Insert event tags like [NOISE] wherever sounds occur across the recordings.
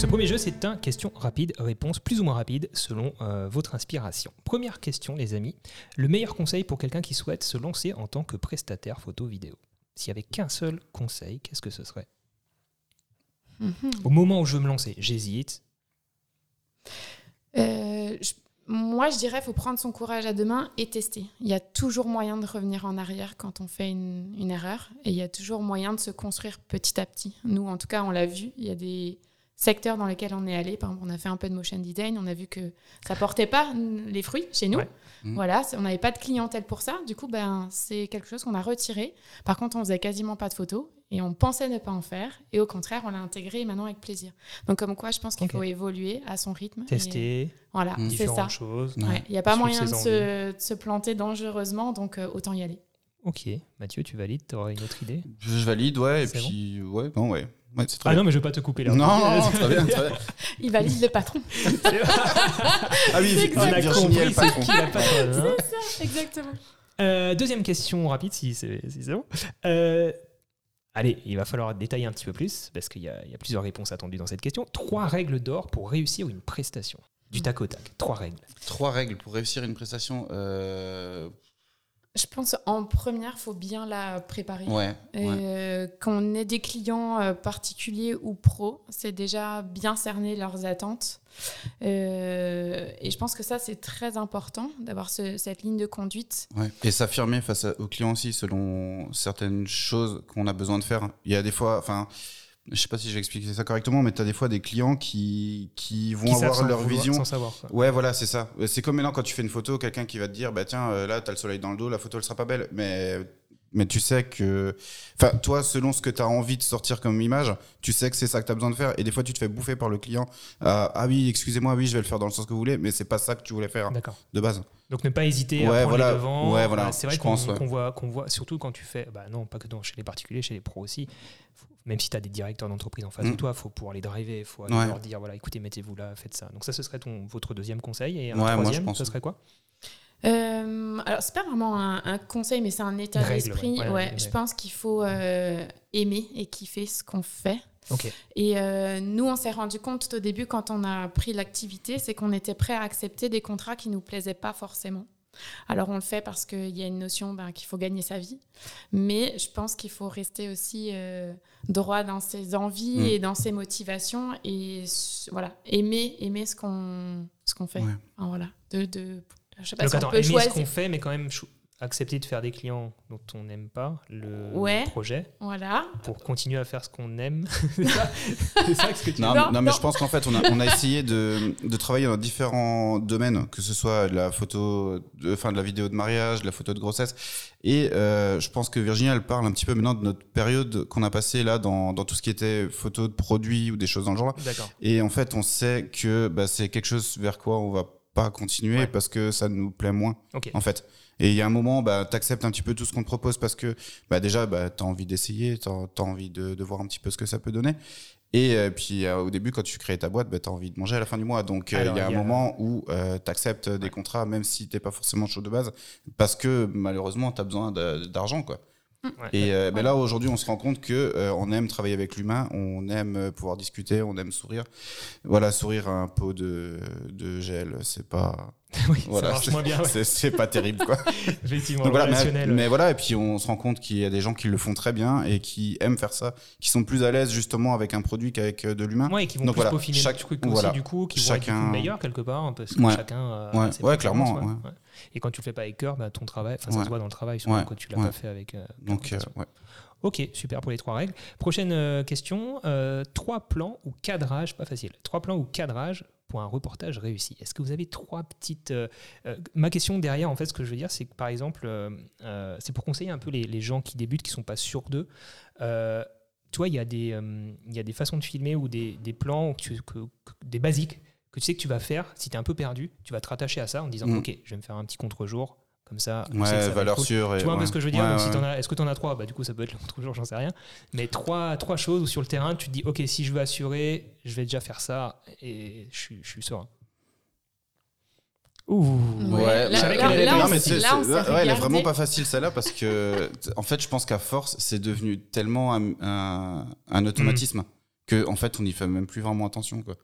Ce premier jeu, c'est un question rapide, réponse plus ou moins rapide selon euh, votre inspiration. Première question, les amis. Le meilleur conseil pour quelqu'un qui souhaite se lancer en tant que prestataire photo-vidéo S'il n'y avait qu'un seul conseil, qu'est-ce que ce serait? Mhm. Au moment où je veux me lancer, j'hésite. Euh, je- moi, je dirais faut prendre son courage à deux mains et tester. Il y a toujours moyen de revenir en arrière quand on fait une, une erreur et il y a toujours moyen de se construire petit à petit. Nous, en tout cas, on l'a vu. Il y a des secteurs dans lesquels on est allé. Par exemple, on a fait un peu de motion design. On a vu que ça portait pas les fruits chez nous. Ouais. Mhm. Voilà, on n'avait pas de clientèle pour ça. Du coup, ben, c'est quelque chose qu'on a retiré. Par contre, on faisait quasiment pas de photos et on pensait ne pas en faire. Et au contraire, on l'a intégré maintenant avec plaisir. Donc, comme quoi, je pense qu'il faut évoluer à son rythme. et- Tester Voilà, Mm. c'est ça. choses. Ouais. Ouais, Il n'y a pas Suivre moyen de se, de se planter dangereusement, donc euh, autant y aller. Ok, Mathieu, tu valides Tu auras une autre idée? Je valide, ouais, et puis, ouais, non, ouais. Ouais, c'est très Ah bien. non, mais je vais pas te couper là. Non, non, très bien, très bien. [LAUGHS] Il valide le patron. [LAUGHS] Ah oui, C'est On a Virginie est le compris patron. qui la patronne, hein. Exactement. Euh, deuxième question rapide, si c'est si c'est bon. Euh, allez, il va falloir détailler un petit peu plus, parce qu'il y, a il y a plusieurs réponses attendues dans cette question. Trois règles d'or pour réussir une prestation. Du tac au tac. Trois règles. Trois règles pour réussir une prestation. euh, Je pense en première, faut bien la préparer. Ouais, ouais. Euh, Qu'on ait des clients euh, particuliers ou pros, c'est déjà bien cerner leurs attentes. Euh, et je pense que ça, c'est très important d'avoir ce- cette ligne de conduite. Ouais. Et s'affirmer face à- aux clients aussi selon certaines choses qu'on a besoin de faire. Il y a des fois, enfin, je sais pas si j'ai expliqué ça correctement, mais tu as des fois des clients qui, qui vont Qui avoir leur vouloir- vision. Sans savoir. quoi. Ouais, voilà, c'est ça. C'est comme maintenant quand tu fais une photo, quelqu'un qui va te dire, bah tiens, euh, là, t'as le soleil dans le dos, la photo, elle sera pas belle. Mais, mais tu sais que. Enfin, toi, selon ce que tu as envie de sortir comme image, tu sais que c'est ça que tu as besoin de faire. Et des fois, tu te fais bouffer par le client. Ah, ah oui, excusez-moi, oui, je vais le faire dans le sens que vous voulez, mais c'est pas ça que tu voulais faire de base. Donc ne pas hésiter à Ouais, prendre voilà. les devants. Ouais, voilà, C'est vrai qu'on ouais. voit, qu'on voit, surtout quand tu fais, bah non, pas que dans, chez les particuliers, chez les pros aussi. Faut- même si tu as des directeurs d'entreprise en face de Mm. toi, il faut pouvoir les driver, il faut leur dire, voilà, écoutez, mettez-vous là, faites ça. Donc ça, ce serait ton, votre deuxième conseil. Et un moi, troisième, ce serait quoi? Euh, alors, c'est pas vraiment un, un conseil, mais c'est un état d'esprit. ouais. Ouais, Ouais, je pense qu'il faut euh, aimer et kiffer ce qu'on fait. Et euh, nous, on s'est rendu compte au début, quand on a pris l'activité, c'est qu'on était prêt à accepter des contrats qui nous plaisaient pas forcément. Alors, on le fait parce qu'il y a une notion ben, qu'il faut gagner sa vie. Mais je pense qu'il faut rester aussi euh, droit dans ses envies Mm. et dans ses motivations. Et voilà, aimer, aimer ce qu'on ce qu'on fait. Ouais. Voilà. De, de, je sais pas Donc si on attends, peut aimer ce choisir. qu'on fait, mais quand même accepter de faire des clients dont on n'aime pas le Ouais. projet Voilà. pour continuer à faire ce qu'on aime. [LAUGHS] c'est ça, [LAUGHS] c'est ça ce que tu Non, Non, mais- non, mais je pense qu'en fait, on a, on a essayé de, de travailler dans différents domaines, que ce soit de la photo, de, enfin de la vidéo de mariage, de la photo de grossesse. Et euh, je pense que Virginie, elle parle un petit peu maintenant de notre période qu'on a passée là dans, dans tout ce qui était photo de produits ou des choses dans le genre. D'accord. Et en fait, on sait que bah, c'est quelque chose vers quoi on va pas continuer Ouais. parce que ça nous plaît moins, en fait. Et il y a un moment, bah, tu acceptes un petit peu tout ce qu'on te propose parce que bah, déjà, bah, tu as envie d'essayer, tu as, envie de, de voir un petit peu ce que ça peut donner. Et euh, puis euh, au début, quand tu crées ta boîte, bah, tu as envie de manger à la fin du mois. Donc euh, il y a un moment où tu acceptes des contrats, même si tu pas forcément chaud de base, parce que malheureusement, tu as besoin d'argent. quoi. Et euh, ben là, aujourd'hui, on se rend compte que euh, on aime travailler avec l'humain, on aime euh, pouvoir discuter, on aime sourire. Voilà, sourire à un pot de, de gel, c'est pas, [LAUGHS] oui, voilà, ça marche c'est- moins bien. ouais. c'est c'est pas terrible, quoi. [LAUGHS] Effectivement, Donc voilà, mais, mais voilà, et puis on se rend compte qu'il y a des gens qui le font très bien et qui aiment faire ça, qui sont plus à l'aise justement avec un produit qu'avec euh, de l'humain. Ouais, et qui vont Donc plus voilà, peaufiner chaque- truc voilà. aussi, du coup, qui vont être Chacun- meilleurs quelque part, hein, parce que Ouais. chacun. a Ouais, clairement. Et quand tu le fais pas avec cœur, bah, ton travail, enfin, ça se voit dans le travail, surtout quand tu l'as pas fait avec. euh, Donc euh. Ok, super pour les trois règles. Prochaine euh, question euh, trois plans ou cadrage, pas facile. Trois plans ou cadrage pour un reportage réussi. Est-ce que vous avez trois petites. euh, euh, ma question derrière, en fait, ce que je veux dire, c'est que par exemple, euh, c'est pour conseiller un peu les, les gens qui débutent, qui sont pas sûrs d'eux. Euh, tu vois, il y, a des, il y a des façons de filmer ou des, des plans, que tu- que- que- des basiques que tu sais que tu vas faire. Si tu es un peu perdu, tu vas te rattacher à ça en disant Mm. Ok, je vais me faire un petit contre-jour. Comme ça, ça Ouais, être valeur cool. sûre. Tu vois un peu ouais. ce que je veux dire Ouais, si Est-ce que tu en as trois? Bah, Du coup, ça peut être le contre-jour, j'en sais rien. Mais trois, trois choses où sur le terrain, tu te dis Ok, si je veux assurer, je vais déjà faire ça et je suis, je suis serein. Ouh Ouais, elle est vraiment pas facile celle-là parce que en fait je pense qu'à force c'est devenu tellement un, un- un automatisme que en fait on n'y fait même plus vraiment attention quoi.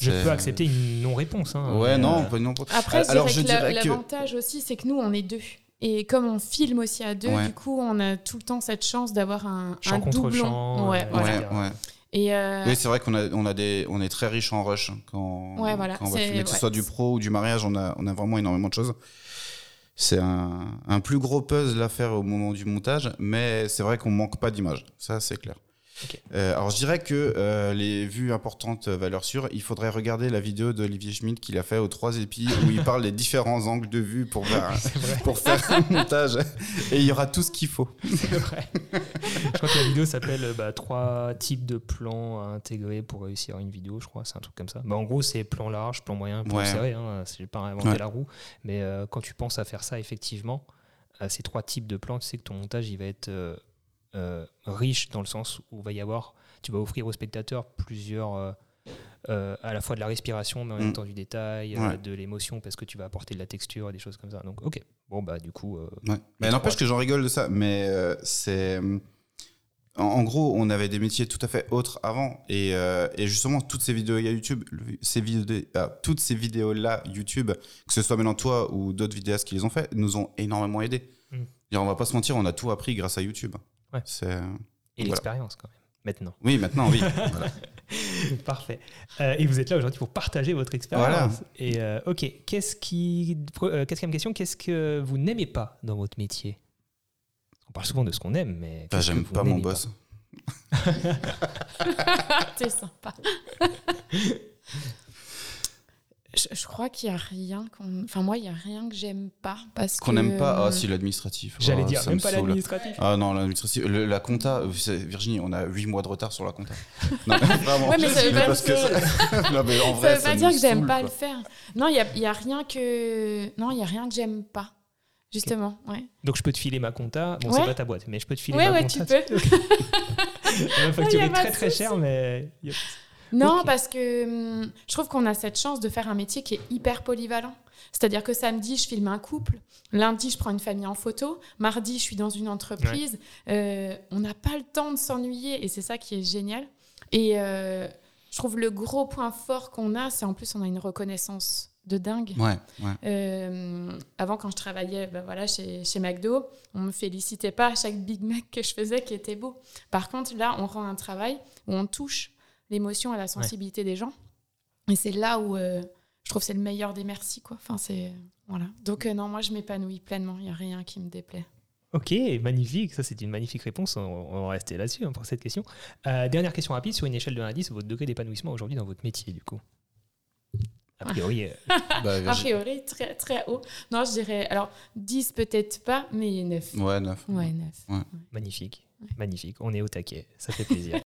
Je peux accepter une non-réponse. hein, Ouais, mais, non, euh, non. Après, je Alors, je dirais que- l'avantage aussi, c'est que nous, on est deux. Et comme on filme aussi à deux, Ouais. du coup, on a tout le temps cette chance d'avoir un, Champ un contre doublon. champ, Ouais, euh, voilà. Ouais, ouais. Et euh, Oui, c'est vrai qu'on a, on a des, on est très riche en rush quand, Ouais, voilà, quand on va filmer, que ce ouais. soit du pro ou du mariage, on a, on a vraiment énormément de choses. C'est un, un plus gros puzzle à faire au moment du montage, mais c'est vrai qu'on manque pas d'images, ça c'est clair. Euh, alors je dirais que euh, les vues importantes, euh, valeurs sûres, il faudrait regarder la vidéo d'Olivier Schmidt qu'il a fait aux trois épis où il parle des différents angles de vue pour faire, [LAUGHS] pour faire un montage et il y aura tout ce qu'il faut. C'est vrai. je crois que la vidéo s'appelle bah, trois types de plans à intégrer pour réussir une vidéo, je crois. C'est un truc comme ça. Bah, en gros, c'est plan large, plan moyen, plan Ouais. serré. Hein. J'ai pas inventé Ouais. la roue. Mais euh, quand tu penses à faire ça, effectivement, à ces trois types de plans, tu sais que ton montage, il va être euh, riche dans le sens où va y avoir, tu vas offrir au spectateur plusieurs. euh, euh, à la fois de la respiration, mais en même Mm. temps du détail, Ouais. de l'émotion, parce que tu vas apporter de la texture, des choses comme ça. Donc, ok. Bon, bah, du coup. Ouais. Mais n'empêche que j'en rigole de ça, mais c'est. En, en gros, on avait des métiers tout à fait autres avant. Et, et justement, toutes ces vidéos YouTube, ces vidéos, ah, toutes ces vidéos-là, YouTube, que ce soit maintenant toi ou d'autres vidéastes qui les ont fait, nous ont énormément aidés. Mm. Et on va pas se mentir, on a tout appris grâce à YouTube. Ouais. C'est- et Voilà. l'expérience, quand même, maintenant. Oui, maintenant, oui. [LAUGHS] Voilà. [LAUGHS] Parfait. Euh, et vous êtes là aujourd'hui pour partager votre expérience. Voilà. Et euh, ok, qu'est-ce qui euh, quatrième question, qu'est-ce que vous n'aimez pas dans votre métier? On parle souvent de ce qu'on aime, mais que J'aime pas mon boss. [LAUGHS] c'est sympa. Je, je crois qu'il y a rien qu'on. Enfin, moi, il y a rien que j'aime pas. Parce Qu'on que... n'aime pas, ah si, l'administratif. J'allais Oh, dire même me pas l'administratif. Ah non, l'administratif, le- la compta, Virginie, on a 8 mois de retard sur la compta. [LAUGHS] Non, mais vraiment. Ouais, mais ça veut pas parce que dire- ça- [LAUGHS] non, mais en Ça vrai, veut pas dire que j'aime pas le faire. Non, il y a, y a rien que. Non, il y a rien que j'aime pas. Justement, ouais. Donc je peux te filer ma compta. Bon, Ouais. c'est pas ta boîte, mais je peux te filer Ouais, ma ouais, tu compta. peux. Elle [LAUGHS] va facturer très très cher, mais Non, parce que hum, je trouve qu'on a cette chance de faire un métier qui est hyper polyvalent. C'est-à-dire que samedi, je filme un couple. Lundi, je prends une famille en photo. Mardi, je suis dans une entreprise. Euh, on n'a pas le temps de s'ennuyer et c'est ça qui est génial. Et euh, je trouve le gros point fort qu'on a, c'est en plus, on a une reconnaissance de dingue. Ouais, ouais. Euh, avant, quand je travaillais ben voilà, chez, chez McDo, on me félicitait pas à chaque Big Mac que je faisais qui était beau. Par contre, là, on rend un travail où on touche l'émotion et la sensibilité des gens. Et c'est là où euh, je trouve que c'est le meilleur des merci. Quoi. Enfin, c'est, voilà. Donc, euh, non, moi, je m'épanouis pleinement. Il n'y a rien qui me déplaît. Ok, magnifique. Ça, c'est une magnifique réponse. On, on va rester là-dessus hein, pour cette question. Euh, dernière question rapide. Sur une échelle de 1 à 10, votre degré d'épanouissement aujourd'hui dans votre métier, du coup A priori, euh, [LAUGHS] Bah, A priori, très, très haut. Non, je dirais, alors, 10 peut-être pas, mais 9. Ouais, neuf. Ouais, 9. magnifique. Magnifique. On est au taquet. Ça fait plaisir. [LAUGHS]